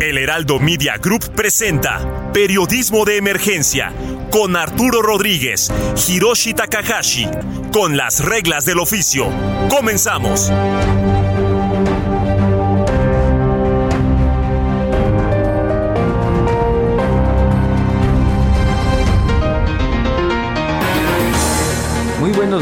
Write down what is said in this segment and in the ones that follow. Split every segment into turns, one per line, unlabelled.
El Heraldo Media Group presenta Periodismo de Emergencia con Arturo Rodríguez, Hiroshi Takahashi, con las reglas del oficio. Comenzamos.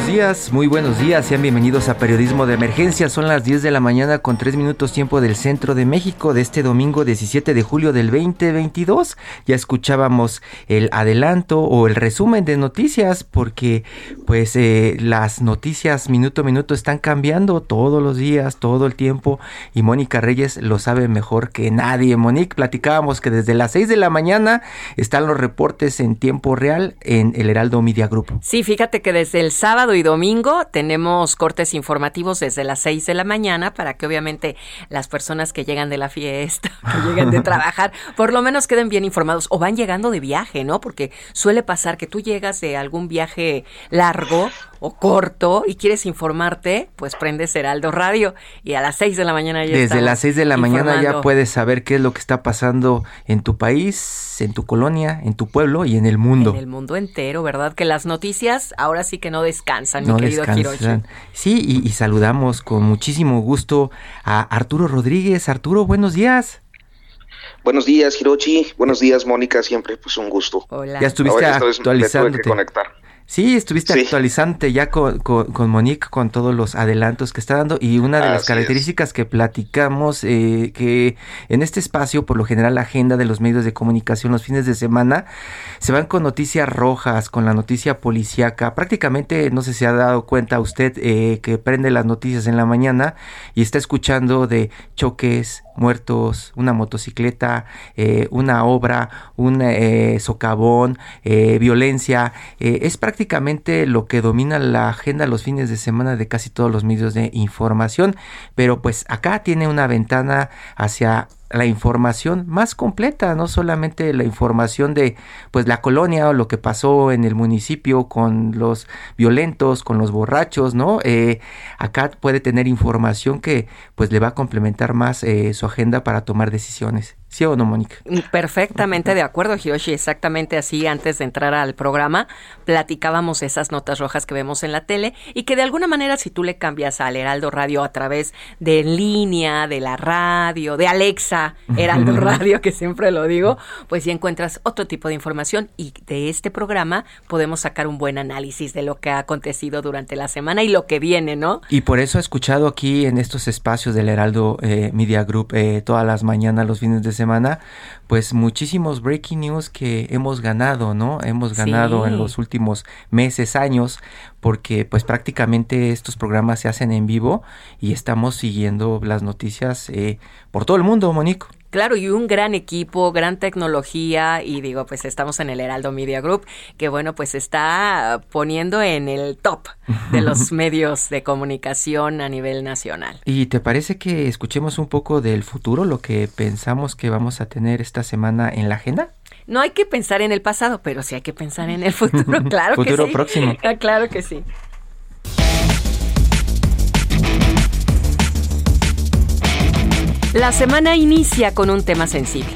Días, muy buenos días, sean bienvenidos a Periodismo de Emergencia. Son las 10 de la mañana con 3 minutos tiempo del centro de México de este domingo 17 de julio del 2022. Ya escuchábamos el adelanto o el resumen de noticias porque pues eh, las noticias minuto a minuto están cambiando todos los días, todo el tiempo y Mónica Reyes lo sabe mejor que nadie. Monique, platicábamos que desde las 6 de la mañana están los reportes en tiempo real en el Heraldo Media Group.
Sí, fíjate que desde el sábado y domingo tenemos cortes informativos desde las 6 de la mañana para que obviamente las personas que llegan de la fiesta, que llegan de trabajar, por lo menos queden bien informados o van llegando de viaje, ¿no? Porque suele pasar que tú llegas de algún viaje largo o corto y quieres informarte, pues prendes Heraldo Radio y a las 6 de la mañana ya
Desde las 6 de la mañana ya puedes saber qué es lo que está pasando en tu país, en tu colonia, en tu pueblo y en el mundo.
En el mundo entero, ¿verdad? Que las noticias ahora sí que no descansan, mi querido descansan.
Sí, y, y saludamos con muchísimo gusto a Arturo Rodríguez. Arturo, buenos días.
Buenos días, Hirochi. Buenos días, Mónica. Siempre, pues un gusto.
Hola. Ya estuviste actualizándote. Que conectar. Sí, estuviste actualizante ya con, con, Monique con todos los adelantos que está dando y una de las características que platicamos eh, que en este espacio por lo general la agenda de los medios de comunicación los fines de semana se van con noticias rojas, con la noticia policíaca. Prácticamente no sé si ha dado cuenta usted eh, que prende las noticias en la mañana y está escuchando de choques, muertos, una motocicleta, eh, una obra, un socavón, violencia. es prácticamente prácticamente lo que domina la agenda los fines de semana de casi todos los medios de información, pero pues acá tiene una ventana hacia la información más completa, no solamente la información de pues la colonia o lo que pasó en el municipio con los violentos, con los borrachos, ¿no? Eh, acá puede tener información que pues le va a complementar más eh, su agenda para tomar decisiones. ¿Sí o no, Mónica?
Mm, perfectamente de acuerdo, Hiroshi. Exactamente así, antes de entrar al programa, platicábamos esas notas rojas que vemos en la tele y que de alguna manera, si tú le cambias al Heraldo Radio a través de línea, de la radio, de Alexa, Heraldo Radio, que siempre lo digo, pues ya encuentras otro tipo de información y de este programa podemos sacar un buen análisis de lo que ha acontecido durante la semana y lo que viene, ¿no?
Y por eso he escuchado aquí en estos espacios del Heraldo eh, Media Group eh, todas las mañanas, los fines de semana, pues muchísimos breaking news que hemos ganado, ¿no? Hemos ganado en los últimos meses, años, porque pues prácticamente estos programas se hacen en vivo y estamos siguiendo las noticias eh, por todo el mundo, Monico.
Claro, y un gran equipo, gran tecnología, y digo, pues estamos en el Heraldo Media Group, que bueno, pues está poniendo en el top de los medios de comunicación a nivel nacional.
¿Y te parece que escuchemos un poco del futuro, lo que pensamos que vamos a tener esta semana en la agenda?
No hay que pensar en el pasado, pero sí hay que pensar en el futuro, claro que sí.
Futuro próximo.
Claro que sí. La semana inicia con un tema sensible.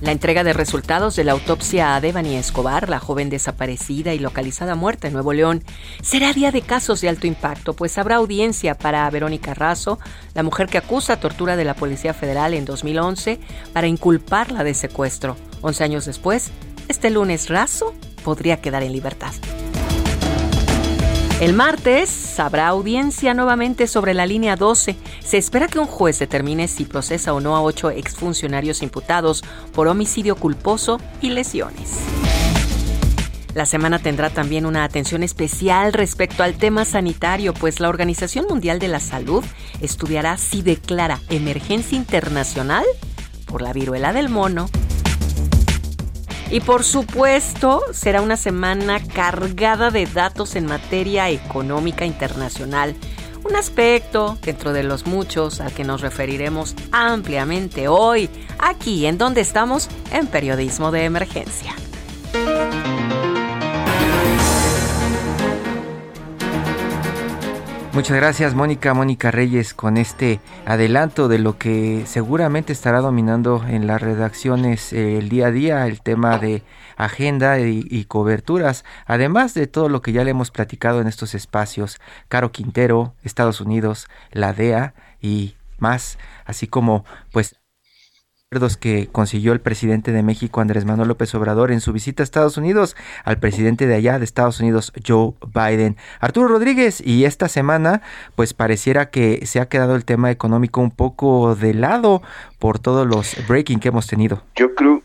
La entrega de resultados de la autopsia a Devani Escobar, la joven desaparecida y localizada muerta en Nuevo León, será día de casos de alto impacto, pues habrá audiencia para Verónica Razo, la mujer que acusa tortura de la Policía Federal en 2011 para inculparla de secuestro. Once años después, este lunes Razo podría quedar en libertad. El martes habrá audiencia nuevamente sobre la línea 12. Se espera que un juez determine si procesa o no a ocho exfuncionarios imputados por homicidio culposo y lesiones. La semana tendrá también una atención especial respecto al tema sanitario, pues la Organización Mundial de la Salud estudiará si declara emergencia internacional por la viruela del mono. Y por supuesto, será una semana cargada de datos en materia económica internacional, un aspecto dentro de los muchos al que nos referiremos ampliamente hoy, aquí en donde estamos en Periodismo de Emergencia.
Muchas gracias Mónica, Mónica Reyes, con este adelanto de lo que seguramente estará dominando en las redacciones eh, el día a día, el tema de agenda y, coberturas, además de todo lo que ya le hemos platicado en estos espacios, Caro Quintero, Estados Unidos, la DEA y más, así como pues que consiguió el presidente de México Andrés Manuel López Obrador en su visita a Estados Unidos al presidente de allá de Estados Unidos Joe Biden. Arturo Rodríguez y esta semana pues pareciera que se ha quedado el tema económico un poco de lado por todos los breaking que hemos tenido.
Yo creo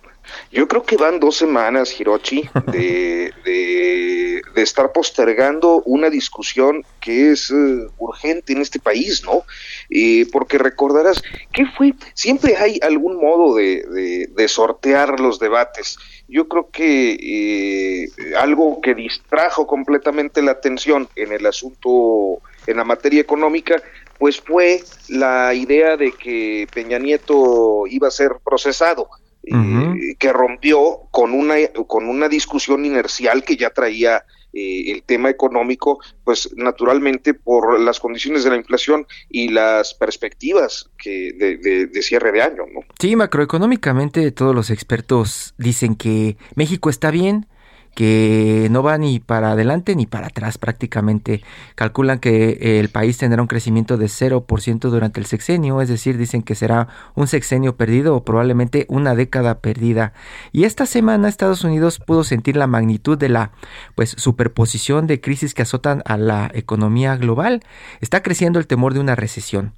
yo creo que van dos semanas, Hirochi, de, de, estar postergando una discusión que es eh, urgente en este país, ¿no? Eh, porque recordarás, ¿qué fue? Siempre hay algún modo de, de sortear los debates. Yo creo que eh, algo que distrajo completamente la atención en el asunto, en la materia económica, pues fue la idea de que Peña Nieto iba a ser procesado eh, que rompió con una, con una discusión inercial que ya traía eh, el tema económico, pues naturalmente por las condiciones de la inflación y las perspectivas que de, de, cierre de año. ¿no?
Sí, macroeconómicamente todos los expertos dicen que México está bien, que no va ni para adelante ni para atrás prácticamente. Calculan que el país tendrá un crecimiento de 0% durante el sexenio, es decir, dicen que será un sexenio perdido o probablemente una década perdida. Y esta semana Estados Unidos pudo sentir la magnitud de la pues superposición de crisis que azotan a la economía global. Está creciendo el temor de una recesión.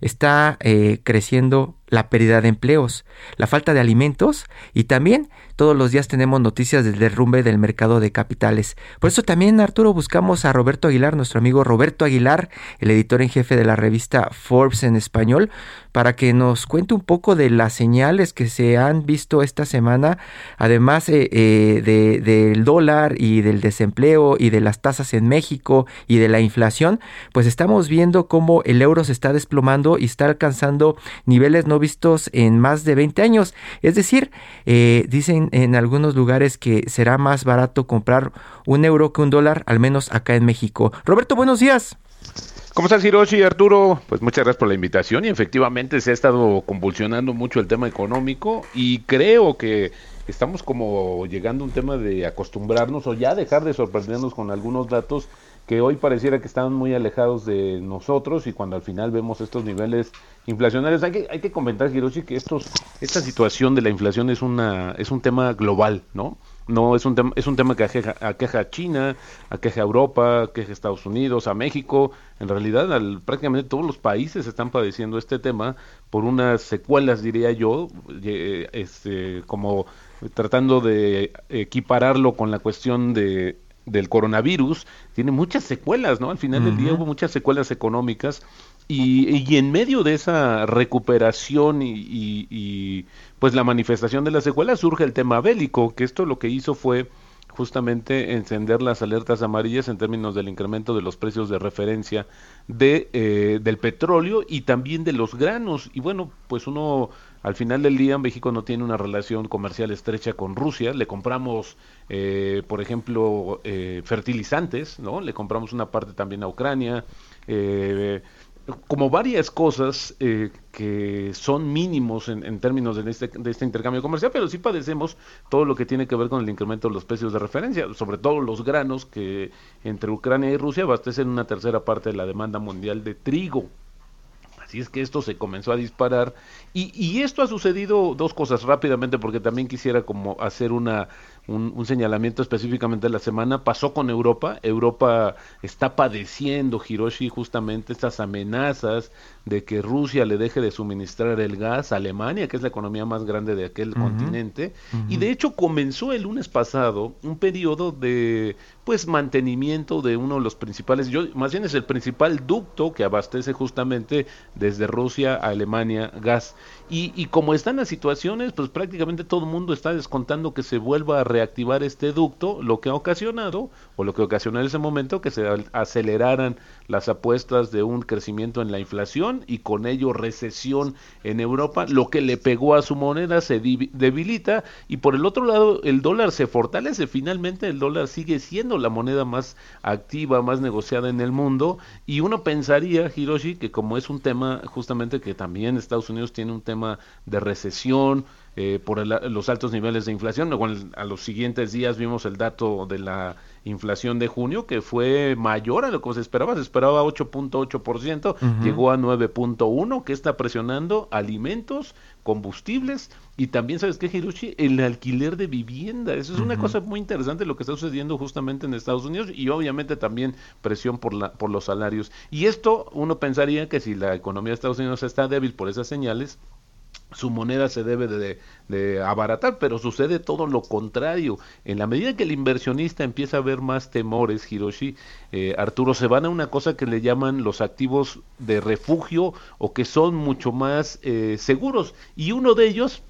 Está eh, creciendo la pérdida de empleos, la falta de alimentos y también todos los días tenemos noticias del derrumbe del mercado de capitales. Por eso también, Arturo, buscamos a Roberto Aguilar, nuestro amigo Roberto Aguilar, el editor en jefe de la revista Forbes en español, para que nos cuente un poco de las señales que se han visto esta semana, además eh, eh, del dólar y del desempleo y de las tasas en México y de la inflación, pues estamos viendo cómo el euro se está desplomando y está alcanzando niveles no vistos en más de 20 años. Es decir, eh, dicen en algunos lugares que será más barato comprar un euro que un dólar, al menos acá en México. Roberto, buenos días.
¿Cómo estás, Hiroshi Arturo? Pues muchas gracias por la invitación y efectivamente se ha estado convulsionando mucho el tema económico y creo que estamos como llegando a un tema de acostumbrarnos o ya dejar de sorprendernos con algunos datos que hoy pareciera que están muy alejados de nosotros y cuando al final vemos estos niveles inflacionarios, hay que, hay que comentar, Hiroshi, que estos, esta situación de la inflación es, una, es un tema global, ¿no? No es un tema, es un tema que aqueja, aqueja a China, aqueja a Europa, aqueja a Estados Unidos, a México. En realidad, al, prácticamente todos los países están padeciendo este tema por unas secuelas, diría yo, este, como tratando de equipararlo con la cuestión de del coronavirus tiene muchas secuelas, ¿no? Al final del día hubo muchas secuelas económicas y, y, en medio de esa recuperación y, y, pues la manifestación de las secuelas surge el tema bélico, que esto lo que hizo fue justamente encender las alertas amarillas en términos del incremento de los precios de referencia de, eh, del petróleo y también de los granos. Y bueno, pues uno al final del día México no tiene una relación comercial estrecha con Rusia, le compramos, eh, por ejemplo, eh, fertilizantes, ¿no? Le compramos una parte también a Ucrania, eh, como varias cosas que son mínimos en, términos de este, de este intercambio comercial, pero sí padecemos todo lo que tiene que ver con el incremento de los precios de referencia, sobre todo los granos que entre Ucrania y Rusia abastecen una tercera parte de la demanda mundial de trigo. Así es que esto se comenzó a disparar. Y, y esto ha sucedido dos cosas rápidamente porque también quisiera como hacer una un, señalamiento específicamente de la semana, pasó con Europa. Europa está padeciendo, Hiroshi, justamente estas amenazas de que Rusia le deje de suministrar el gas a Alemania, que es la economía más grande de aquel continente. Y de hecho comenzó el lunes pasado un periodo de pues mantenimiento de uno de los principales, yo más bien es el principal ducto que abastece justamente desde Rusia a Alemania gas. Y, y como están las situaciones, pues prácticamente todo el mundo está descontando que se vuelva a reactivar este ducto, lo que ha ocasionado, o lo que ocasionó en ese momento, que se aceleraran las apuestas de un crecimiento en la inflación y con ello recesión en Europa, lo que le pegó a su moneda se debilita y por el otro lado el dólar se fortalece, finalmente el dólar sigue siendo la moneda más activa, más negociada en el mundo y uno pensaría, Hiroshi, que como es un tema justamente que también Estados Unidos tiene un tema de recesión, eh, por los altos niveles de inflación. a los siguientes días vimos el dato de la inflación de junio que fue mayor a lo que se esperaba, se esperaba 8.8%, llegó a 9.1, que está presionando alimentos, combustibles y también, ¿sabes qué, Hiroshi? El alquiler de vivienda. Eso es una cosa muy interesante lo que está sucediendo justamente en Estados Unidos y obviamente también presión por, la, por los salarios. Y esto uno pensaría que si la economía de Estados Unidos está débil por esas señales, su moneda se debe de, abaratar, pero sucede todo lo contrario. En la medida que el inversionista empieza a ver más temores, Hiroshi, eh, Arturo, se van a una cosa que le llaman los activos de refugio o que son mucho más eh, seguros. Y uno de ellos,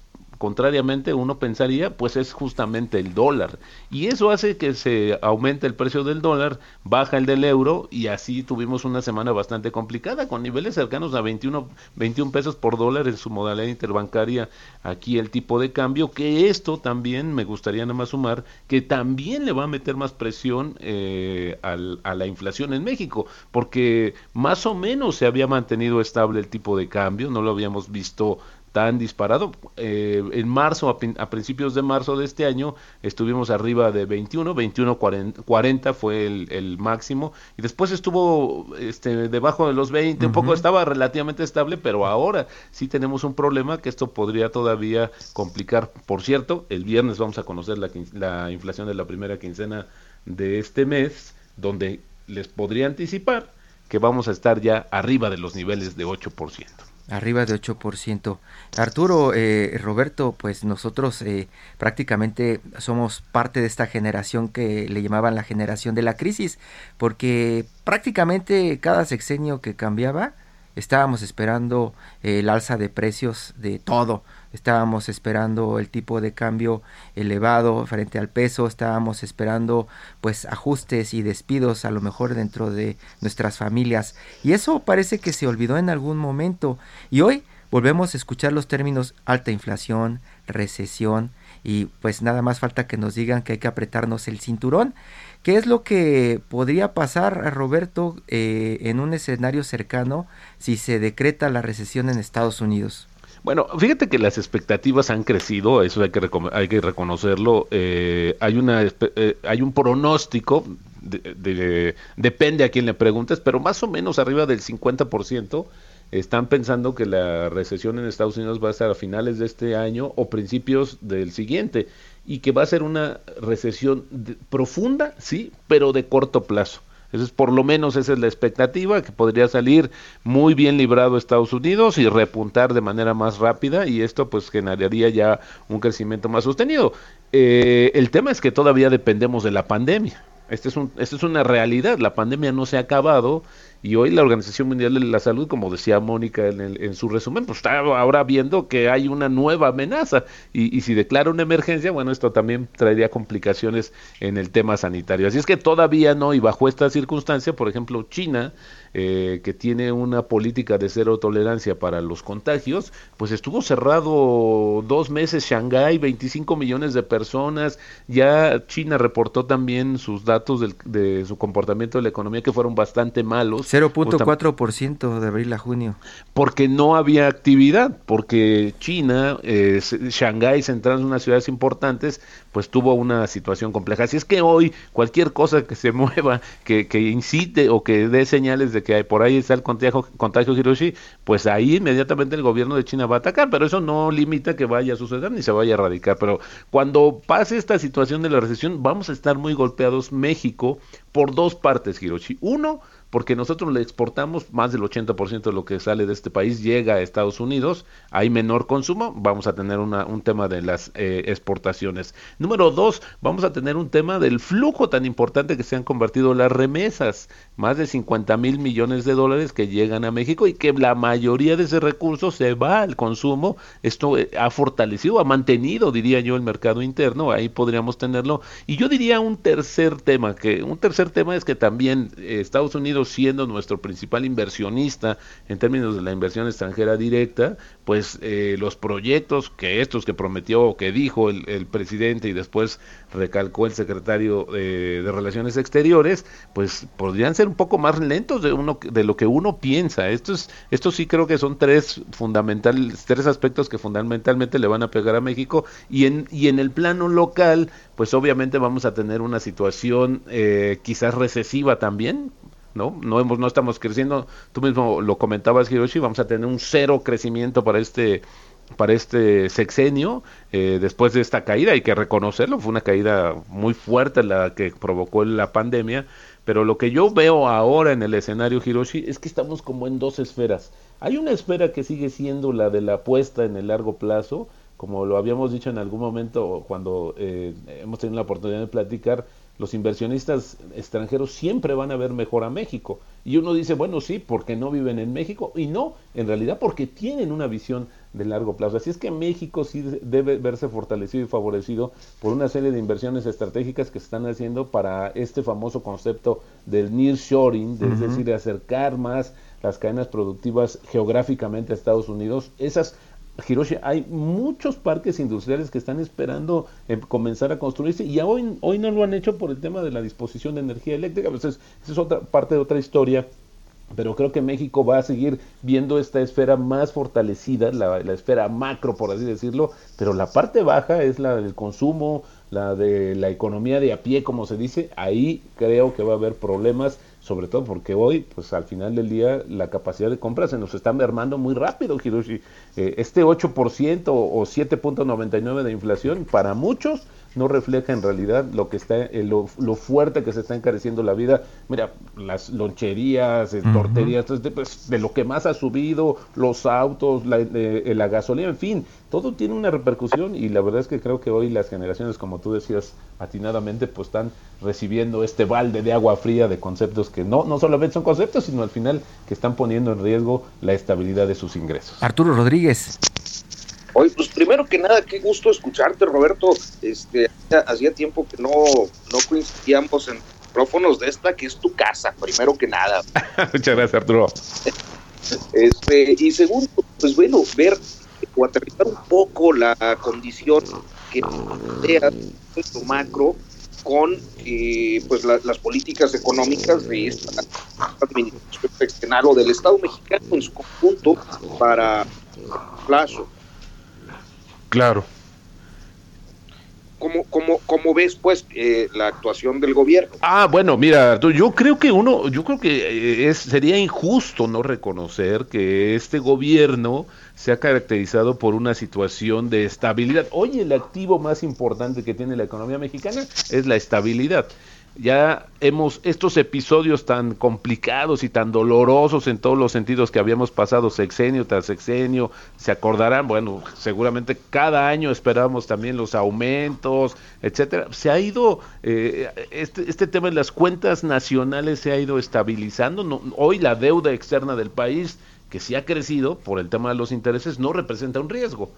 contrariamente uno pensaría, pues es justamente el dólar. Y eso hace que se aumente el precio del dólar, baja el del euro y así tuvimos una semana bastante complicada con niveles cercanos a 21, 21 pesos por dólar en su modalidad interbancaria aquí el tipo de cambio, que esto también me gustaría nada más sumar, que también le va a meter más presión eh, a la inflación en México, porque más o menos se había mantenido estable el tipo de cambio, no lo habíamos visto tan disparado. Eh, en marzo, a, principios de marzo de este año, estuvimos arriba de 21, 21, 40, fue el, máximo, y después estuvo este, debajo de los 20, un poco estaba relativamente estable, pero ahora sí tenemos un problema que esto podría todavía complicar. Por cierto, el viernes vamos a conocer la, la inflación de la primera quincena de este mes, donde les podría anticipar que vamos a estar ya arriba de los niveles de 8%.
Arriba de 8%. Arturo, eh, Roberto, pues nosotros eh, prácticamente somos parte de esta generación que le llamaban la generación de la crisis, porque prácticamente cada sexenio que cambiaba, estábamos esperando el alza de precios de todo, estábamos esperando el tipo de cambio elevado frente al peso, estábamos esperando pues ajustes y despidos a lo mejor dentro de nuestras familias y eso parece que se olvidó en algún momento y hoy volvemos a escuchar los términos alta inflación, recesión y pues nada más falta que nos digan que hay que apretarnos el cinturón. ¿Qué es lo que podría pasar, Roberto, eh, en un escenario cercano si se decreta la recesión en Estados Unidos?
Bueno, fíjate que las expectativas han crecido, eso hay que, hay que reconocerlo. Eh, hay, una, eh, hay un pronóstico, de, depende a quién le preguntes, pero más o menos arriba del 50% están pensando que la recesión en Estados Unidos va a estar a finales de este año o principios del siguiente y que va a ser una recesión profunda, sí, pero de corto plazo. Eso es por lo menos esa es la expectativa, que podría salir muy bien librado Estados Unidos y repuntar de manera más rápida y esto pues generaría ya un crecimiento más sostenido. Eh, el tema es que todavía dependemos de la pandemia. Este es un, esta es una realidad, la pandemia no se ha acabado y hoy la Organización Mundial de la Salud, como decía Mónica en, en su resumen, pues está ahora viendo que hay una nueva amenaza. Y, y, si declara una emergencia, bueno, esto también traería complicaciones en el tema sanitario. Así es que todavía no, y bajo esta circunstancia, por ejemplo, China eh, que tiene una política de cero tolerancia para los contagios, pues estuvo cerrado dos meses Shanghái, 25 millones de personas, ya China reportó también sus datos de su comportamiento de la economía que fueron bastante malos.
0.4% de abril a junio.
Porque no había actividad, porque China, eh, Shanghái, centrado en unas ciudades importantes, pues tuvo una situación compleja. Así es que hoy cualquier cosa que se mueva, que, que incite o que dé señales de de que por ahí está el contagio, contagio Hiroshi, pues ahí inmediatamente el gobierno de China va a atacar, pero eso no limita que vaya a suceder ni se vaya a erradicar. Pero cuando pase esta situación de la recesión, vamos a estar muy golpeados México por dos partes, Hiroshi. Uno, porque nosotros le exportamos más del 80% de lo que sale de este país llega a Estados Unidos, hay menor consumo, vamos a tener una, un tema de las eh, exportaciones. Número dos, vamos a tener un tema del flujo tan importante que se han convertido las remesas, más de 50 mil millones de dólares que llegan a México y que la mayoría de ese recurso se va al consumo. Esto eh, ha fortalecido, ha mantenido, diría yo, el mercado interno, ahí podríamos tenerlo. Y yo diría un tercer tema, que un tercer tema es que también eh, Estados Unidos siendo nuestro principal inversionista en términos de la inversión extranjera directa, pues eh, los proyectos que estos que prometió o que dijo el, presidente y después recalcó el secretario de Relaciones Exteriores, pues podrían ser un poco más lentos de uno de lo que uno piensa. Esto es, esto sí creo que son tres fundamentales, tres aspectos que fundamentalmente le van a pegar a México y en y en el plano local, pues obviamente vamos a tener una situación eh, quizás recesiva también, ¿no? No, hemos, no estamos creciendo, tú mismo lo comentabas, Hiroshi, vamos a tener un cero crecimiento para este para este sexenio eh, después de esta caída hay que reconocerlo fue una caída muy fuerte la que provocó la pandemia pero lo que yo veo ahora en el escenario Hiroshi es que estamos como en dos esferas hay una esfera que sigue siendo la de la apuesta en el largo plazo como lo habíamos dicho en algún momento cuando eh, hemos tenido la oportunidad de platicar los inversionistas extranjeros siempre van a ver mejor a México. Y uno dice, bueno, sí, porque no viven en México. Y no, en realidad porque tienen una visión de largo plazo. Así es que México sí debe verse fortalecido y favorecido por una serie de inversiones estratégicas que se están haciendo para este famoso concepto del nearshoring, de, es decir, de acercar más las cadenas productivas geográficamente a Estados Unidos. Esas Hiroshi, hay muchos parques industriales que están esperando eh, comenzar a construirse y hoy, hoy no lo han hecho por el tema de la disposición de energía eléctrica. Pues esa es otra parte de otra historia. Pero creo que México va a seguir viendo esta esfera más fortalecida, la, la esfera macro, por así decirlo, pero la parte baja es la del consumo, la de la economía de a pie, como se dice. Ahí creo que va a haber problemas sobre todo porque hoy, pues al final del día, la capacidad de compra se nos está mermando muy rápido, Hiroshi. Eh, este 8% o 7.99 de inflación, para muchos, no refleja en realidad lo que está, eh, lo, fuerte que se está encareciendo la vida. Mira, las loncherías, eh, torterías, pues, de lo que más ha subido, los autos, la, la gasolina, en fin, todo tiene una repercusión y la verdad es que creo que hoy las generaciones, como tú decías atinadamente, pues están recibiendo este balde de agua fría de conceptos que no, no solamente son conceptos, sino al final que están poniendo en riesgo la estabilidad de sus ingresos.
Arturo Rodríguez.
Hoy, pues primero que nada, qué gusto escucharte, Roberto. Este, hacía tiempo que no, no coincidíamos en micrófonos de esta, que es tu casa, primero que nada.
Muchas gracias, Arturo.
Este, y segundo, pues bueno, ver o aterrizar un poco la condición que plantea nuestro macro con eh, pues las políticas económicas de esta administración o del Estado mexicano en su conjunto para plazo.
Claro.
¿Cómo, cómo, cómo ves pues eh, la actuación del gobierno?
Ah, bueno, mira, yo creo que uno, yo creo que eh, es, sería injusto no reconocer que este gobierno se ha caracterizado por una situación de estabilidad. Hoy el activo más importante que tiene la economía mexicana es la estabilidad ya hemos estos episodios tan complicados y tan dolorosos en todos los sentidos que habíamos pasado sexenio tras sexenio, se acordarán, bueno, seguramente cada año esperábamos también los aumentos, etcétera. Se ha ido eh, este, este tema de las cuentas nacionales se ha ido estabilizando. hoy la deuda externa del país que sí ha crecido por el tema de los intereses no representa un riesgo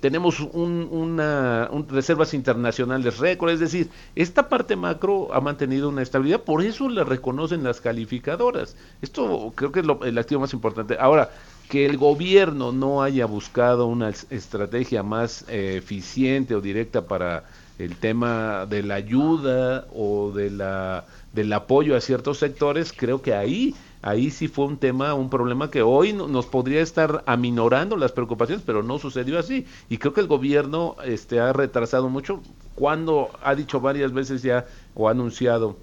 tenemos un, una reservas internacionales récord, es decir, esta parte macro ha mantenido una estabilidad, por eso le reconocen las calificadoras. Esto creo que es el activo más importante. Ahora, que el gobierno no haya buscado una estrategia más eh, eficiente o directa para el tema de la ayuda o de la del apoyo a ciertos sectores, creo que ahí ahí sí fue un tema, un problema que hoy nos podría estar aminorando las preocupaciones, pero no sucedió así. Y creo que el gobierno este, ha retrasado mucho. Cuando ha dicho varias veces ya o ha anunciado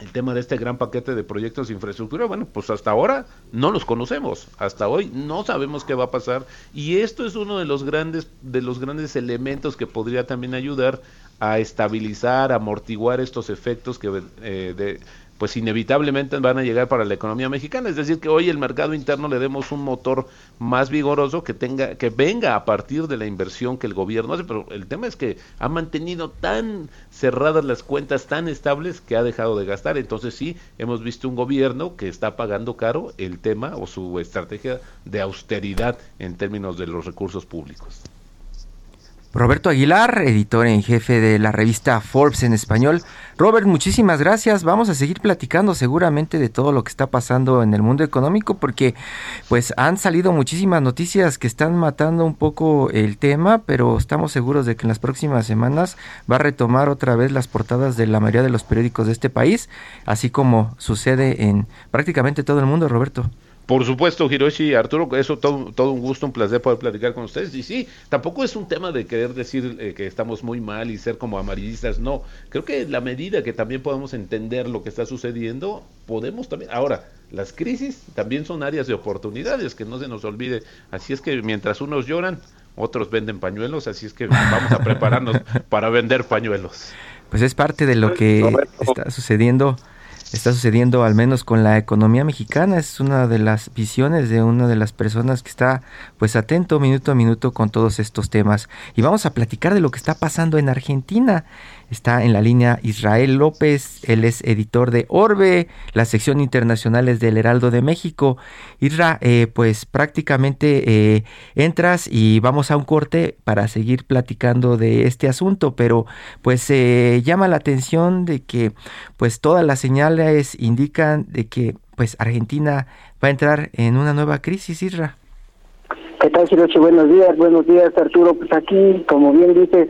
el tema de este gran paquete de proyectos de infraestructura, bueno, pues hasta ahora no los conocemos, hasta hoy no sabemos qué va a pasar. Y esto es uno de los grandes de los grandes elementos que podría también ayudar a estabilizar, amortiguar estos efectos que eh, de, pues inevitablemente van a llegar para la economía mexicana, es decir, que hoy el mercado interno le demos un motor más vigoroso que tenga que venga a partir de la inversión que el gobierno hace, pero el tema es que ha mantenido tan cerradas las cuentas tan estables que ha dejado de gastar, entonces sí hemos visto un gobierno que está pagando caro el tema o su estrategia de austeridad en términos de los recursos públicos.
Roberto Aguilar, editor en jefe de la revista Forbes en español. Robert, muchísimas gracias. Vamos a seguir platicando seguramente de todo lo que está pasando en el mundo económico porque pues han salido muchísimas noticias que están matando un poco el tema, pero estamos seguros de que en las próximas semanas va a retomar otra vez las portadas de la mayoría de los periódicos de este país, así como sucede en prácticamente todo el mundo, Roberto.
Por supuesto, Hiroshi, Arturo, eso todo, todo un gusto, un placer poder platicar con ustedes. Y sí, tampoco es un tema de querer decir eh, que estamos muy mal y ser como amarillistas, no. Creo que la medida que también podamos entender lo que está sucediendo, podemos también. Ahora, las crisis también son áreas de oportunidades, que no se nos olvide. Así es que mientras unos lloran, otros venden pañuelos, así es que vamos a prepararnos para vender pañuelos.
Pues es parte de lo que está sucediendo está sucediendo al menos con la economía mexicana. Es una de las visiones de una de las personas que está pues atento minuto a minuto con todos estos temas. Y vamos a platicar de lo que está pasando en Argentina. Está en la línea Israel López, él es editor de Orbe, la sección internacionales del Heraldo de México. Isra, eh, pues prácticamente eh, entras y vamos a un corte para seguir platicando de este asunto, pero pues se llama la atención de que pues todas las señales indican de que pues Argentina va a entrar en una nueva crisis, Isra.
¿Qué tal, Siroche? Buenos días, buenos días, Arturo. Pues aquí, como bien dices,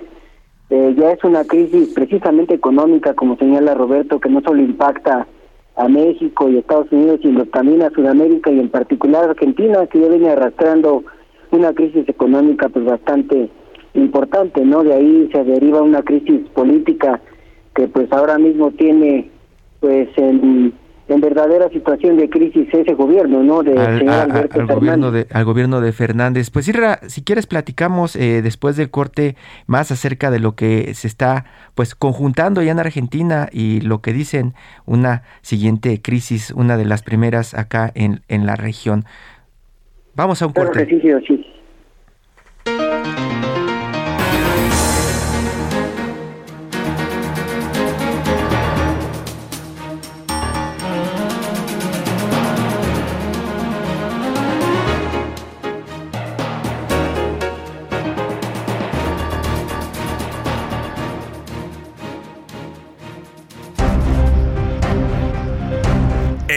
eh, ya es una crisis precisamente económica, como señala Roberto, que no solo impacta a México y Estados Unidos, sino también a Sudamérica y en particular a Argentina, que ya viene arrastrando una crisis económica pues bastante importante, ¿no? De ahí se deriva una crisis política que pues ahora mismo tiene pues en en verdadera situación de crisis ese gobierno, ¿no? De
al, al gobierno de al gobierno de Fernández. Pues Irra, si quieres platicamos eh, después del corte más acerca de lo que se está pues conjuntando ya en Argentina y lo que dicen una siguiente crisis, una de las primeras acá en, en la región. Vamos a un corte. sí, sí.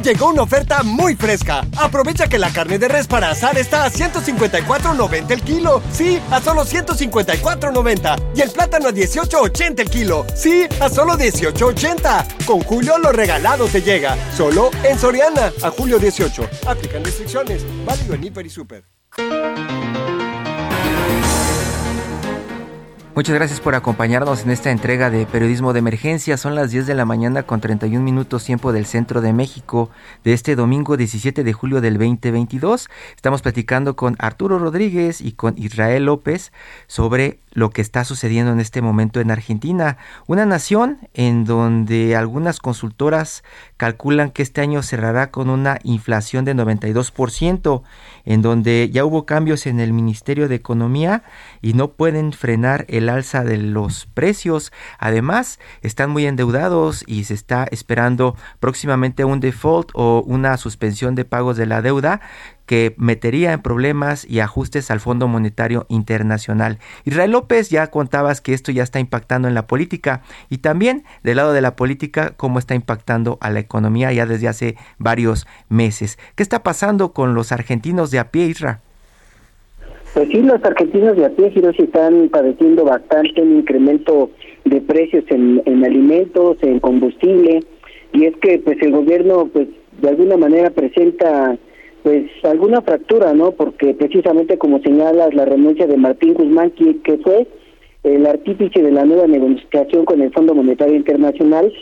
Llegó una oferta muy fresca. Aprovecha que la carne de res para asar está a 154.90 el kilo. Sí, a solo 154.90. Y el plátano a 18.80 el kilo. Sí, a solo 18.80. Con Julio lo regalado te llega. Solo en Soriana. A julio 18. Aplican restricciones. Válido en Hiper y Super.
Muchas gracias por acompañarnos en esta entrega de Periodismo de Emergencia. Son las 10 de la mañana con 31 minutos tiempo del centro de México de este domingo 17 de julio del 2022. Estamos platicando con Arturo Rodríguez y con Israel López sobre lo que está sucediendo en este momento en Argentina, una nación en donde algunas consultoras calculan que este año cerrará con una inflación de 92%, en donde ya hubo cambios en el Ministerio de Economía y no pueden frenar el alza de los precios. Además, están muy endeudados y se está esperando próximamente un default o una suspensión de pagos de la deuda que metería en problemas y ajustes al Fondo Monetario Internacional. Israel López, ya contabas que esto ya está impactando en la política y también del lado de la política, cómo está impactando a la economía ya desde hace varios meses. ¿Qué está pasando con los argentinos de a pie, Israel?
Pues sí, los argentinos de a pie, Hiroshi, están padeciendo bastante un incremento de precios en, en alimentos, en combustible, y es que pues el gobierno pues de alguna manera presenta pues alguna fractura, ¿no? Porque precisamente como señalas la renuncia de Martín Guzmán, que, fue el artífice de la nueva negociación con el Fondo Monetario Internacional,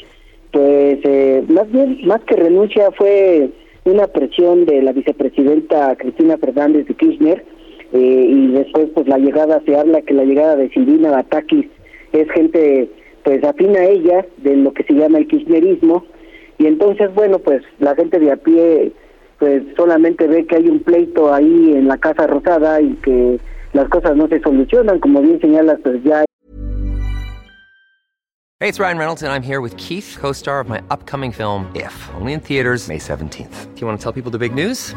pues eh, más bien, más que renuncia fue una presión de la vicepresidenta Cristina Fernández de Kirchner, eh, y después pues la llegada, se habla que la llegada de Silvina Batakis es gente pues afín a ella, de lo que se llama el kirchnerismo, y entonces bueno pues la gente de a pie pues solamente ve que hay un pleito ahí en la Casa Rosada y que las cosas no se solucionan, como bien señalas, pues ya.
Hey, it's Ryan Reynolds and I'm here with Keith, co-star of my upcoming film If, only in theaters May 17th. Do you want to tell people the big news?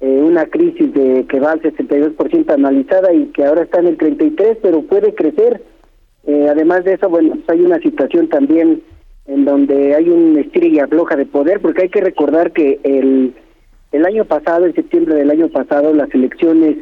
Eh, una crisis de que va al 62% analizada y que ahora está en el 33%, pero puede crecer. Eh, además de eso, bueno, pues hay una situación también en donde hay un estira y afloja de poder, porque hay que recordar que el, el año pasado, en septiembre del año pasado, las elecciones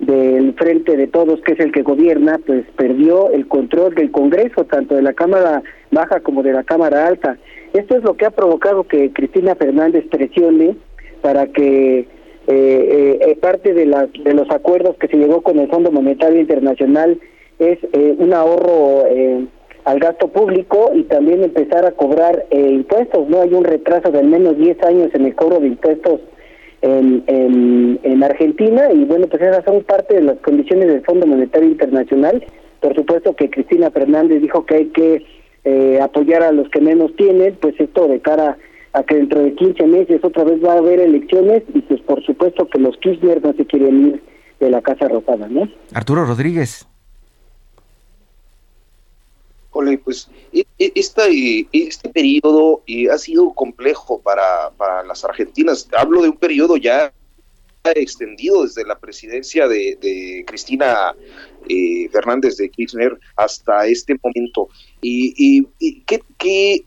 del Frente de Todos, que es el que gobierna, pues perdió el control del Congreso, tanto de la Cámara Baja como de la Cámara Alta. Esto es lo que ha provocado que Cristina Fernández presione para que eh, eh, parte de, de los acuerdos que se llegó con el Fondo Monetario Internacional es eh, un ahorro eh, al gasto público y también empezar a cobrar eh, impuestos. No hay un retraso de al menos 10 años en el cobro de impuestos en, en, en Argentina y bueno, pues esas son parte de las condiciones del Fondo Monetario Internacional. Por supuesto que Cristina Fernández dijo que hay que eh, apoyar a los que menos tienen, pues esto de cara a que dentro de 15 meses otra vez va a haber elecciones y pues por supuesto que los Kirchner no se quieren ir de la Casa Rosada, ¿no?
Arturo Rodríguez.
Ole, pues este, este periodo ha sido complejo para, para las argentinas. Hablo de un periodo ya extendido desde la presidencia de, Cristina eh, Fernández de Kirchner hasta este momento. ¿Y, y, ¿qué, qué,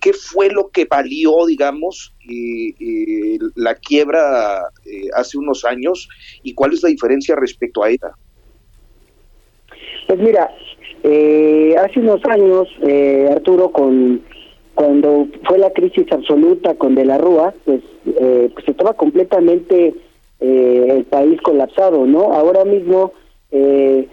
qué, fue lo que valió, digamos, la quiebra eh, hace unos años y cuál es la diferencia respecto a ella?
Pues mira, eh, hace unos años, Arturo, con cuando fue la crisis absoluta con De la Rúa, pues, eh, pues estaba completamente eh, el país colapsado, ¿no? Ahora mismo eh,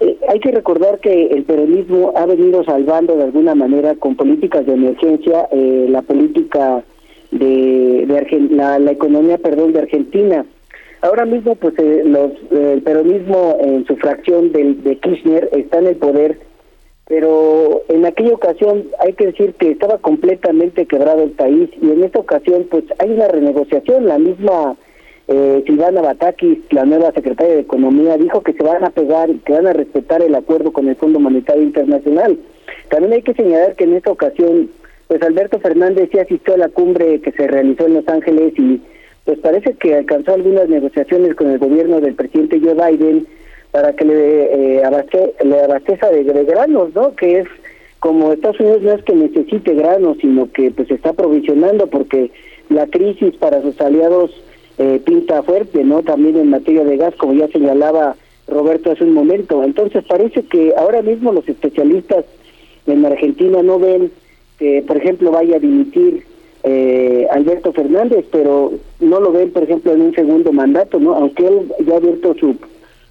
eh, hay que recordar que el peronismo ha venido salvando de alguna manera con políticas de emergencia la política de, de la, la, economía, perdón, de Argentina. Ahora mismo, pues los, el peronismo en su fracción del, de Kirchner está en el poder pero en aquella ocasión hay que decir que estaba completamente quebrado el país y en esta ocasión pues hay una renegociación, la misma eh, Silvana Batakis, la nueva secretaria de Economía, dijo que se van a pegar y que van a respetar el acuerdo con el Fondo Monetario Internacional. También hay que señalar que en esta ocasión pues Alberto Fernández sí asistió a la cumbre que se realizó en Los Ángeles y pues parece que alcanzó algunas negociaciones con el gobierno del presidente Joe Biden para que le, eh, abaste, le abasteza de, granos, ¿no? Que es como Estados Unidos no es que necesite granos, sino que pues está provisionando porque la crisis para sus aliados eh, pinta fuerte, ¿no? También en materia de gas, como ya señalaba Roberto hace un momento. Entonces parece que ahora mismo los especialistas en Argentina no ven que, por ejemplo, vaya a dimitir eh, Alberto Fernández, pero no lo ven, por ejemplo, en un segundo mandato, ¿no? Aunque él ya ha abierto su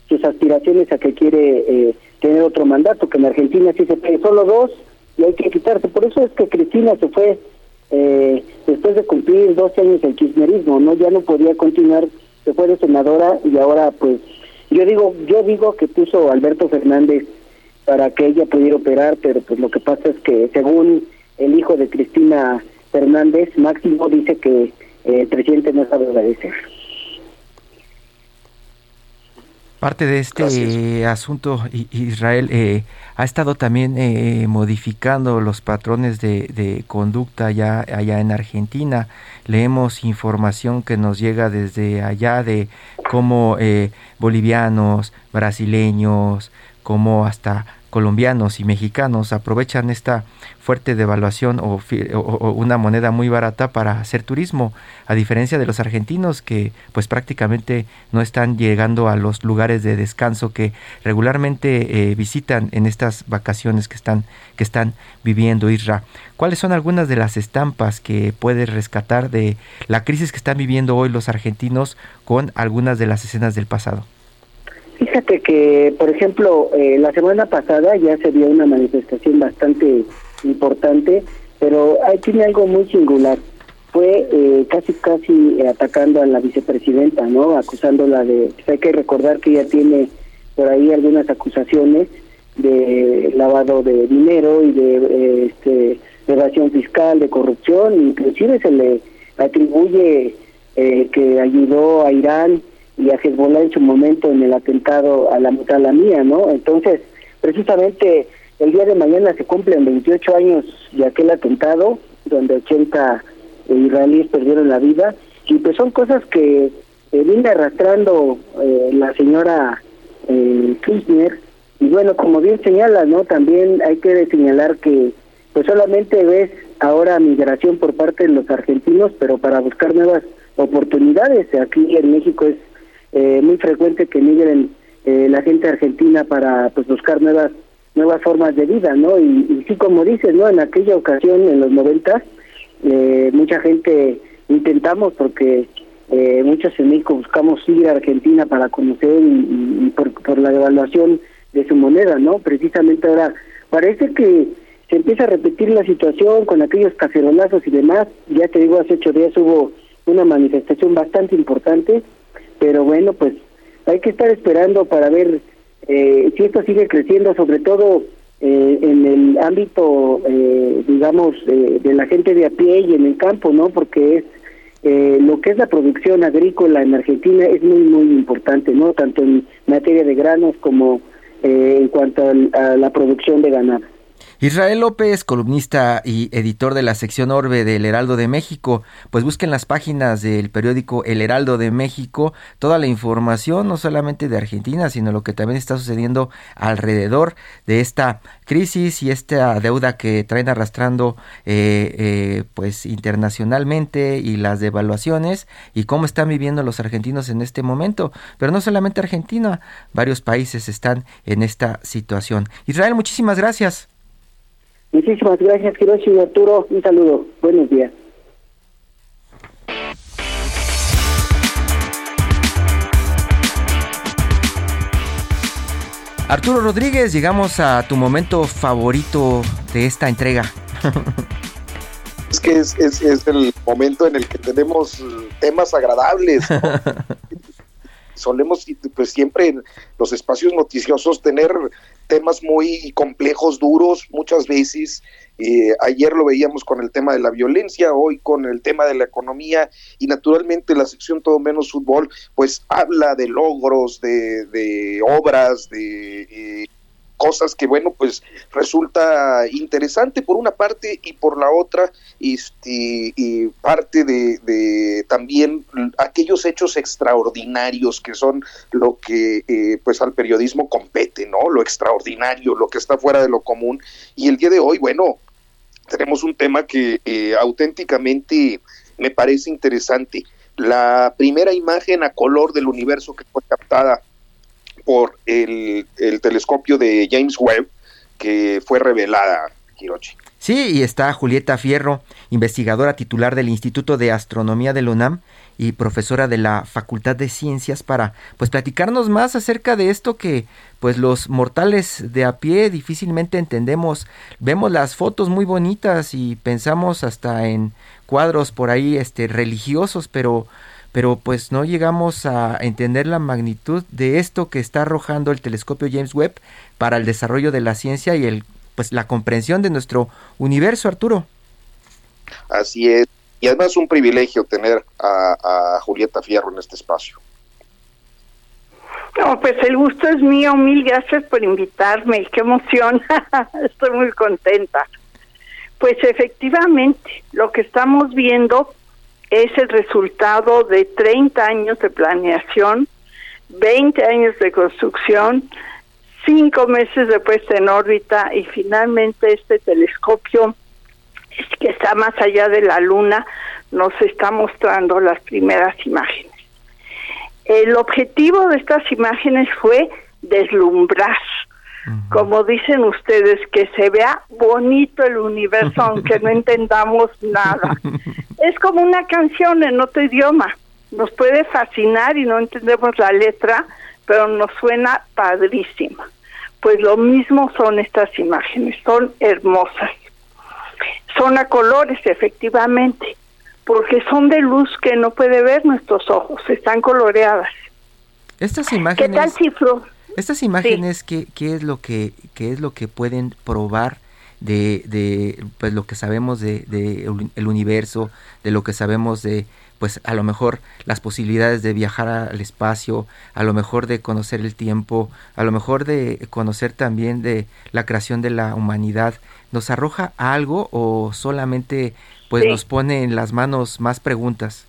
sus aspiraciones a que quiere eh, tener otro mandato, que en Argentina sí se pide solo dos y hay que quitarse. Por eso es que Cristina se fue eh, después de cumplir 12 años el kirchnerismo, ¿no? Ya no podía continuar, se fue de senadora y ahora pues Yo digo, yo digo que puso Alberto Fernández para que ella pudiera operar, pero pues lo que pasa es que según el hijo de Cristina Fernández, Máximo dice que eh, el presidente no sabe obedecer.
Parte de este asunto, Israel eh, ha estado también eh, modificando los patrones de, conducta allá, allá en Argentina. Leemos información que nos llega desde allá de cómo eh, bolivianos, brasileños, como hasta colombianos y mexicanos aprovechan esta fuerte devaluación o, una moneda muy barata para hacer turismo, a diferencia de los argentinos que pues prácticamente no están llegando a los lugares de descanso que regularmente eh, visitan en estas vacaciones que están, que están viviendo Isra. ¿Cuáles son algunas de las estampas que puedes rescatar de la crisis que están viviendo hoy los argentinos con algunas de las escenas del pasado?
Fíjate que, por ejemplo, eh, la semana pasada ya se vio una manifestación bastante importante, pero ahí tiene algo muy singular. Fue eh, casi, casi atacando a la vicepresidenta, ¿no? Acusándola de... Hay que recordar que ella tiene por ahí algunas acusaciones de lavado de dinero y de eh, este, evasión fiscal, de corrupción, inclusive se le atribuye que ayudó a Irán y a Hezbollah en su momento en el atentado a la mía, ¿no? Entonces, precisamente el día de mañana se cumplen 28 años de aquel atentado, donde 80 israelíes perdieron la vida, y pues son cosas que eh, viene arrastrando eh, la señora eh, Kirchner, y bueno, como bien señala, ¿no? También hay que señalar que pues solamente ves ahora migración por parte de los argentinos, pero para buscar nuevas oportunidades. Aquí en México es eh, muy frecuente que migren eh, la gente argentina para pues buscar nuevas nuevas formas de vida, ¿no? Y, sí, como dices, ¿no? En aquella ocasión, en los noventas, eh, mucha gente intentamos porque eh, muchos en México buscamos ir a Argentina para conocer y, por, por la devaluación de su moneda, ¿no? Precisamente ahora parece que se empieza a repetir la situación con aquellos cacerolazos y demás. Ya te digo, hace ocho días hubo una manifestación bastante importante pero bueno, pues hay que estar esperando para ver eh, si esto sigue creciendo, sobre todo eh, en el ámbito, eh, digamos, de la gente de a pie y en el campo, ¿no? Porque es lo que es la producción agrícola en Argentina es muy, muy importante, ¿no? Tanto en materia de granos como en cuanto a la producción de ganado.
Israel López, columnista y editor de la sección Orbe del Heraldo de México, pues busquen las páginas del periódico El Heraldo de México toda la información, no solamente de Argentina, sino lo que también está sucediendo alrededor de esta crisis y esta deuda que traen arrastrando eh, eh, pues internacionalmente y las devaluaciones y cómo están viviendo los argentinos en este momento. Pero no solamente Argentina, varios países están en esta situación. Israel, muchísimas gracias.
Muchísimas gracias, Hiroshi y Arturo. Un saludo. Buenos días.
Arturo Rodríguez, llegamos a tu momento favorito de esta entrega.
es que es, es, el momento en el que tenemos temas agradables. Solemos pues siempre en los espacios noticiosos tener temas muy complejos, duros, muchas veces. Eh, ayer lo veíamos con el tema de la violencia, hoy con el tema de la economía y naturalmente la sección Todo Menos Fútbol, pues habla de logros, de, de obras, de... Eh, cosas que bueno pues resulta interesante por una parte y por la otra este y parte de, también aquellos hechos extraordinarios que son lo que eh, pues al periodismo compete no lo extraordinario lo que está fuera de lo común. Y el día de hoy bueno tenemos un tema que eh, auténticamente me parece interesante. La primera imagen a color del universo que fue captada por el, telescopio de James Webb que fue revelada, Hirochi.
Sí, y está Julieta Fierro, investigadora titular del Instituto de Astronomía de la UNAM y profesora de la Facultad de Ciencias para pues platicarnos más acerca de esto que pues los mortales de a pie difícilmente entendemos. Vemos las fotos muy bonitas y pensamos hasta en cuadros por ahí este religiosos, pero pero pues no llegamos a entender la magnitud de esto que está arrojando el telescopio James Webb para el desarrollo de la ciencia y el pues la comprensión de nuestro universo, Arturo.
Así es, y además un privilegio tener a, Julieta Fierro en este espacio.
No, pues el gusto es mío, mil gracias por invitarme, qué emoción, estoy muy contenta. Pues efectivamente, lo que estamos viendo es el resultado de 30 años de planeación, 20 años de construcción, cinco meses de puesta en órbita y finalmente este telescopio que está más allá de la luna nos está mostrando las primeras imágenes. El objetivo de estas imágenes fue deslumbrar, como dicen ustedes, que se vea bonito el universo aunque no entendamos nada. Es como una canción en otro idioma, nos puede fascinar y no entendemos la letra, pero nos suena padrísima. Pues lo mismo son estas imágenes, son hermosas. Son a colores, efectivamente, porque son de luz que no puede ver nuestros ojos, están coloreadas.
Estas imágenes.
¿Qué tal cifro?
Estas imágenes, ¿qué, ¿qué, es lo que qué es lo que pueden probar de, de pues lo que sabemos de, de el universo, de lo que sabemos de pues a lo mejor las posibilidades de viajar al espacio, a lo mejor de conocer el tiempo, a lo mejor de conocer también de la creación de la humanidad, ¿nos arroja algo o solamente pues nos pone en las manos más preguntas?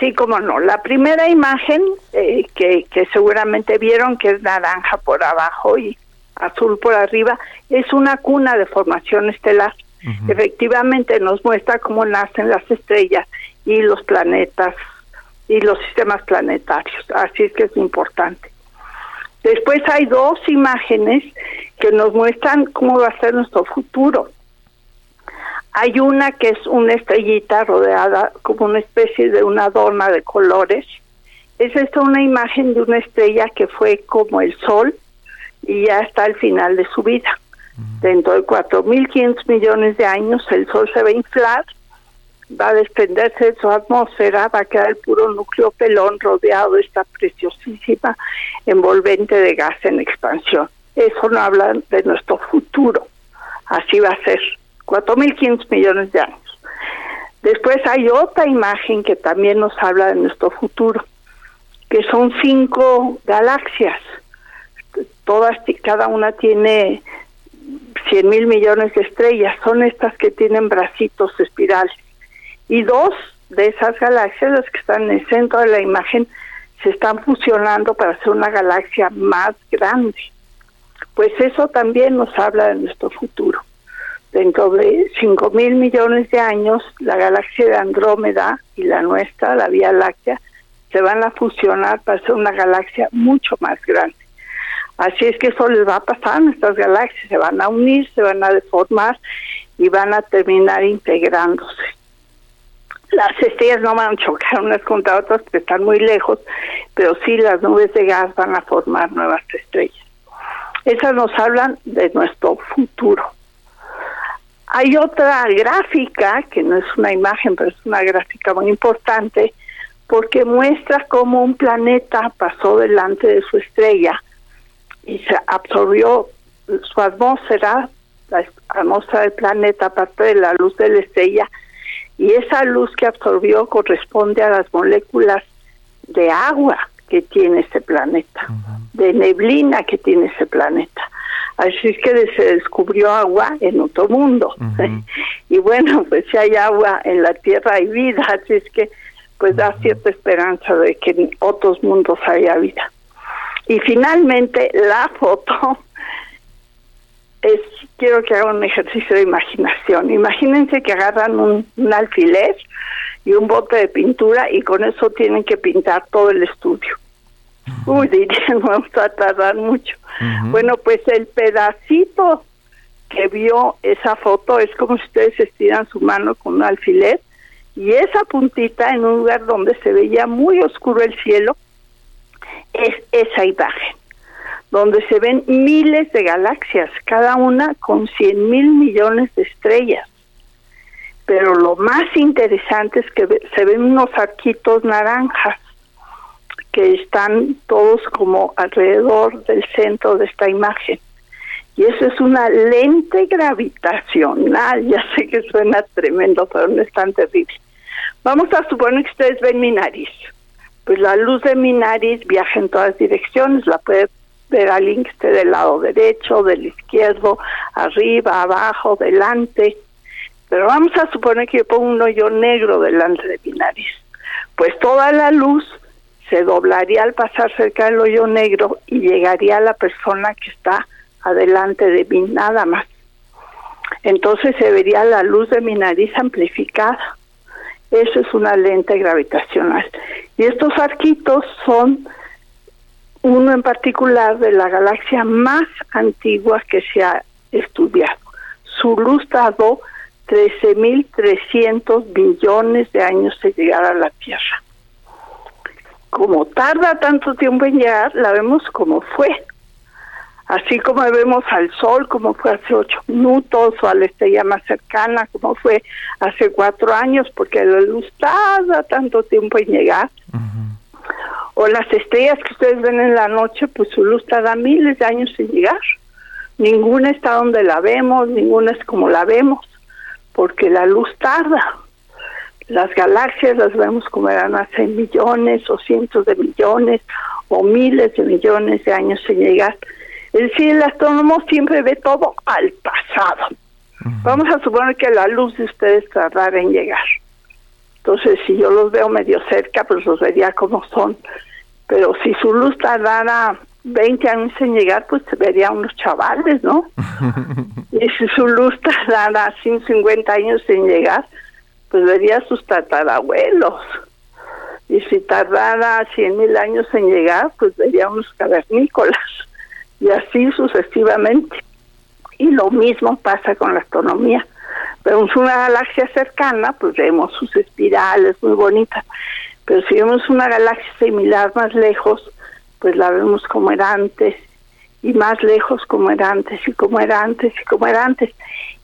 Sí, como no. La primera imagen eh, que, que seguramente vieron que es naranja por abajo y azul por arriba es una cuna de formación estelar. Efectivamente nos muestra cómo nacen las estrellas y los planetas y los sistemas planetarios. Así es que es importante. Después hay dos imágenes que nos muestran cómo va a ser nuestro futuro. Hay una que es una estrellita rodeada como una especie de una dona de colores. Es esta una imagen de una estrella que fue como el Sol y ya está al final de su vida. Dentro de 4.500 millones de años el Sol se va a inflar va a desprenderse de su atmósfera, va a quedar el puro núcleo pelón rodeado de esta preciosísima envolvente de gas en expansión. Eso no habla de nuestro futuro. Así va a ser. 4.500 millones de años. Después hay otra imagen que también nos habla de nuestro futuro, que son cinco galaxias. Todas, cada una tiene 100 mil millones de estrellas. Son estas que tienen bracitos espirales y dos de esas galaxias, las que están en el centro de la imagen, se están fusionando para hacer una galaxia más grande. Pues eso también nos habla de nuestro futuro. Dentro de 5 mil millones de años, la galaxia de Andrómeda y la nuestra, la Vía Láctea, se van a fusionar para hacer una galaxia mucho más grande. Así es que eso les va a pasar a nuestras galaxias, se van a unir, se van a deformar y van a terminar integrándose las estrellas no van a chocar unas contra otras que están muy lejos, pero sí las nubes de gas van a formar nuevas estrellas. Esas nos hablan de nuestro futuro. Hay otra gráfica, que no es una imagen, pero es una gráfica muy importante, porque muestra cómo un planeta pasó delante de su estrella y se absorbió su atmósfera, la atmósfera del planeta, parte de la luz de la estrella, y esa luz que absorbió corresponde a las moléculas de agua que tiene este planeta, de neblina que tiene ese planeta. Así es que se descubrió agua en otro mundo. y bueno, pues si hay agua en la Tierra hay vida, así es que pues da cierta esperanza de que en otros mundos haya vida. Y finalmente la foto es quiero que hagan un ejercicio de imaginación. Imagínense que agarran un, alfiler y un bote de pintura y con eso tienen que pintar todo el estudio. Uy, dirían, vamos a tardar mucho. Bueno, pues el pedacito que vio esa foto es como si ustedes estiran su mano con un alfiler y esa puntita en un lugar donde se veía muy oscuro el cielo es esa imagen donde se ven miles de galaxias, cada una con 100 mil millones de estrellas. Pero lo más interesante es que se ven unos arquitos naranjas que están todos como alrededor del centro de esta imagen. Y eso es una lente gravitacional. Ya sé que suena tremendo, pero no es tan terrible. Vamos a suponer que ustedes ven mi nariz. Pues la luz de mi nariz viaja en todas direcciones, la puede ver alguien que esté del lado derecho, del izquierdo, arriba, abajo, delante. Pero vamos a suponer que yo pongo un hoyo negro delante de mi nariz. Pues toda la luz se doblaría al pasar cerca del hoyo negro y llegaría a la persona que está adelante de mí, nada más. Entonces se vería la luz de mi nariz amplificada. Eso es una lente gravitacional. Y estos arquitos son uno en particular de la galaxia más antigua que se ha estudiado. Su luz tardó 13.300 millones de años en llegar a la Tierra. Como tarda tanto tiempo en llegar, la vemos como fue. Así como vemos al Sol, como fue hace ocho minutos, o a la estrella más cercana, como fue hace cuatro años, porque la luz tarda tanto tiempo en llegar. O las estrellas que ustedes ven en la noche, pues su luz tarda miles de años en llegar. Ninguna está donde la vemos, ninguna es como la vemos porque la luz tarda. Las galaxias las vemos como eran hace millones o cientos de millones o miles de millones de años en llegar. Es decir, el astrónomo siempre ve todo al pasado. Vamos a suponer que la luz de ustedes tardara en llegar. Entonces, si yo los veo medio cerca, pues los vería como son. Pero si su luz tardara 20 años en llegar, pues se vería unos chavales, ¿no? y si su luz tardara 150 años en llegar, pues vería sus tatarabuelos. Y si tardara 100 mil años en llegar, pues vería unos cavernícolas. Y así sucesivamente. Y lo mismo pasa con la astronomía. Vemos una galaxia cercana, pues vemos sus espirales muy bonitas. Pero si vemos una galaxia similar más lejos, pues la vemos como era antes y más lejos como era antes y como era antes y como era antes.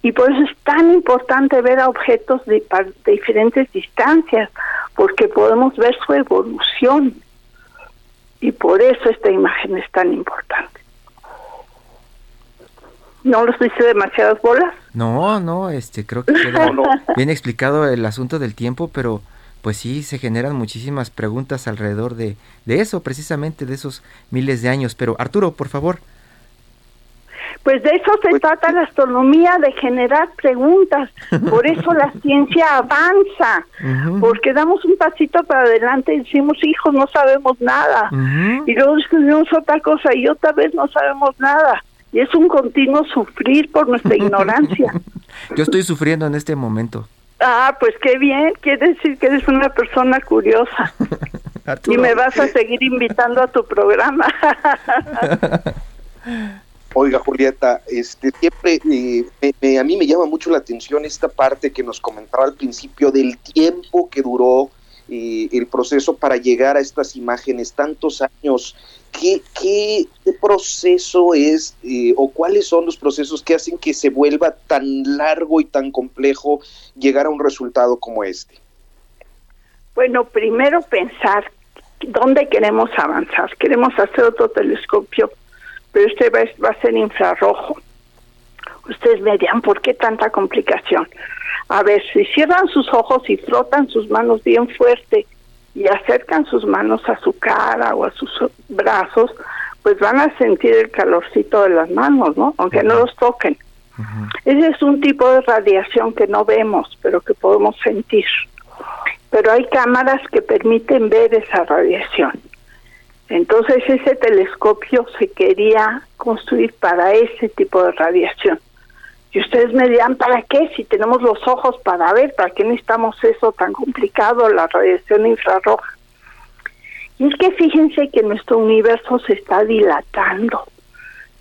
Y por eso es tan importante ver a objetos de, diferentes distancias, porque podemos ver su evolución. Y por eso esta imagen es tan importante. ¿No los dice demasiadas bolas?
No, no, este, creo que queda bien explicado el asunto del tiempo, pero pues sí, se generan muchísimas preguntas alrededor de, de eso, precisamente de esos miles de años. Pero Arturo, por favor.
Pues de eso se pues trata la astronomía, de generar preguntas. Por eso la ciencia avanza, porque damos un pasito para adelante y decimos, hijos, no sabemos nada. Y luego descubrimos otra cosa y otra vez no sabemos nada. Y es un continuo sufrir por nuestra ignorancia.
Yo estoy sufriendo en este momento.
Ah, pues qué bien, quiere decir que eres una persona curiosa. y me vas a seguir invitando a tu programa.
Oiga, Julieta, este siempre eh, a mí me llama mucho la atención esta parte que nos comentaba al principio del tiempo que duró eh, el proceso para llegar a estas imágenes, tantos años. ¿Qué, qué, proceso es eh, o cuáles son los procesos que hacen que se vuelva tan largo y tan complejo llegar a un resultado como este?
Bueno, primero pensar dónde queremos avanzar. Queremos hacer otro telescopio, pero este va, va a ser infrarrojo. Ustedes me dirán, ¿por qué tanta complicación? A ver, si cierran sus ojos y frotan sus manos bien fuerte y acercan sus manos a su cara o a sus brazos, pues van a sentir el calorcito de las manos, ¿no? Aunque no los toquen. Ese es un tipo de radiación que no vemos, pero que podemos sentir. Pero hay cámaras que permiten ver esa radiación. Entonces ese telescopio se quería construir para ese tipo de radiación. Y ustedes me dirán, ¿para qué? Si tenemos los ojos para ver, ¿para qué necesitamos eso tan complicado, la radiación infrarroja? Y es que fíjense que nuestro universo se está dilatando,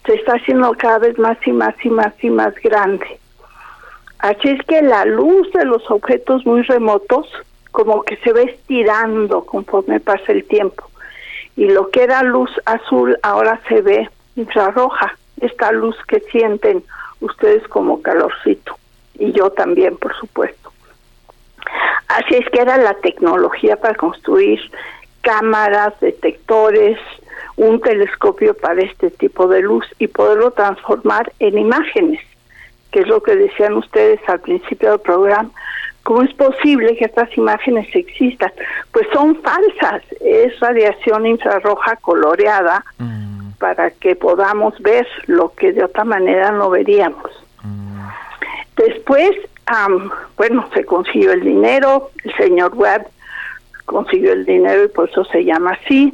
se está haciendo cada vez más y más y más y más grande. Así es que la luz de los objetos muy remotos como que se va estirando conforme pasa el tiempo. Y lo que era luz azul ahora se ve infrarroja, esta luz que sienten ustedes como calorcito y yo también, por supuesto. Así es que era la tecnología para construir cámaras, detectores, un telescopio para este tipo de luz y poderlo transformar en imágenes, que es lo que decían ustedes al principio del programa. ¿Cómo es posible que estas imágenes existan? Pues son falsas, es radiación infrarroja coloreada mm. Para que podamos ver lo que de otra manera no veríamos. Mm. Después, bueno, se consiguió el dinero, el señor Webb consiguió el dinero y por eso se llama así.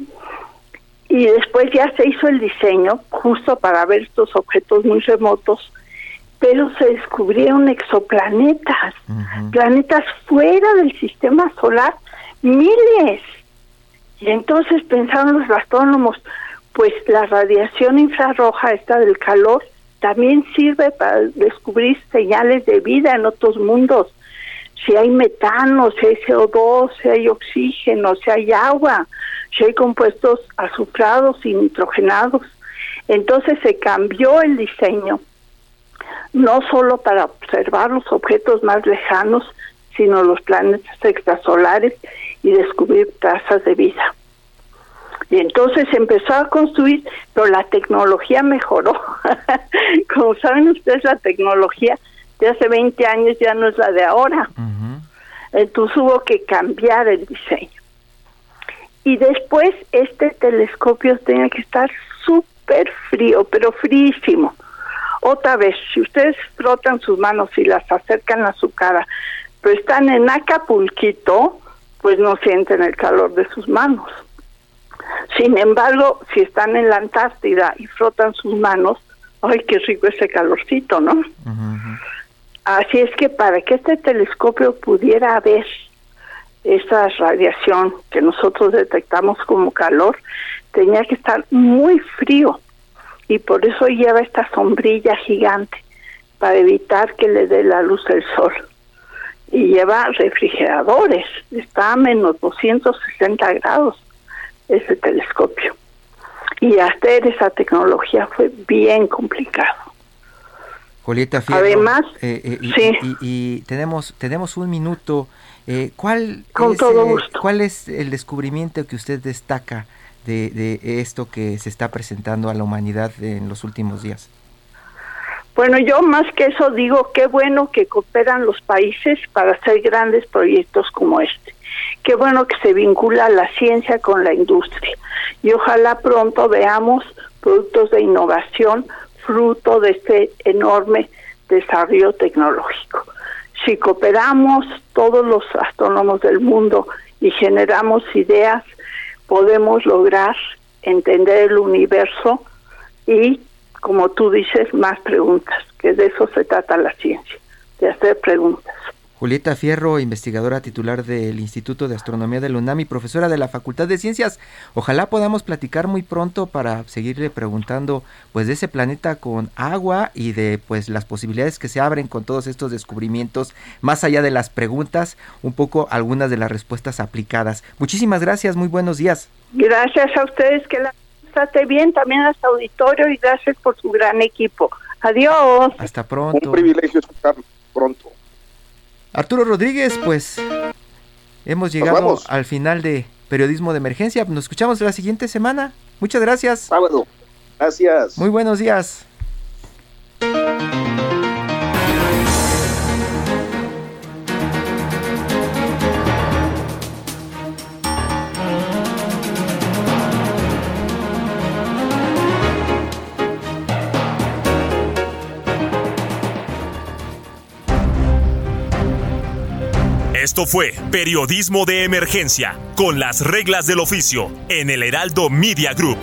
Y después ya se hizo el diseño justo para ver estos objetos muy remotos pero se descubrieron exoplanetas, planetas fuera del sistema solar, miles. Y entonces pensaron los astrónomos, pues la radiación infrarroja, esta del calor, también sirve para descubrir señales de vida en otros mundos. Si hay metano, si hay CO2, si hay oxígeno, si hay agua, si hay compuestos azufrados y nitrogenados. Entonces se cambió el diseño no solo para observar los objetos más lejanos, sino los planetas extrasolares y descubrir trazas de vida. Y entonces empezó a construir, pero la tecnología mejoró. Como saben ustedes, la tecnología de hace 20 años ya no es la de ahora. Entonces hubo que cambiar el diseño. Y después este telescopio tenía que estar súper frío, pero fríísimo. Otra vez, si ustedes frotan sus manos y las acercan a su cara, pero están en Acapulquito, pues no sienten el calor de sus manos. Sin embargo, si están en la Antártida y frotan sus manos, ¡ay, qué rico ese calorcito, ¿no? Así es que para que este telescopio pudiera ver esa radiación que nosotros detectamos como calor, tenía que estar muy frío y por eso lleva esta sombrilla gigante para evitar que le dé la luz del sol. Y lleva refrigeradores, está a menos 260 grados ese telescopio. Y hacer esa tecnología fue bien complicado.
Julieta Fierro, Además, eh, eh, y, sí. y, tenemos tenemos un minuto. Eh, ¿Cuál
Con todo gusto.
¿Cuál es el descubrimiento que usted destaca de, de esto que se está presentando a la humanidad en los últimos días?
Bueno, yo más que eso digo, qué bueno que cooperan los países para hacer grandes proyectos como este. Qué bueno que se vincula la ciencia con la industria. Y ojalá pronto veamos productos de innovación fruto de este enorme desarrollo tecnológico. Si cooperamos todos los astrónomos del mundo y generamos ideas podemos lograr entender el universo y, como tú dices, más preguntas, que de eso se trata la ciencia, de hacer preguntas.
Julieta Fierro, investigadora titular del Instituto de Astronomía de la UNAM y profesora de la Facultad de Ciencias. Ojalá podamos platicar muy pronto para seguirle preguntando pues de ese planeta con agua y de pues las posibilidades que se abren con todos estos descubrimientos, más allá de las preguntas, un poco algunas de las respuestas aplicadas. Muchísimas gracias, muy buenos días.
Gracias a ustedes, que la esté bien, también a su auditorio y gracias por su gran equipo. Adiós.
Hasta pronto.
Un privilegio estar pronto.
Arturo Rodríguez, pues hemos llegado al final de Periodismo de Emergencia. Nos escuchamos la siguiente semana. Muchas gracias.
Sábado. Gracias.
Muy buenos días.
Esto fue Periodismo de Emergencia, con las reglas del oficio, en el Heraldo Media Group.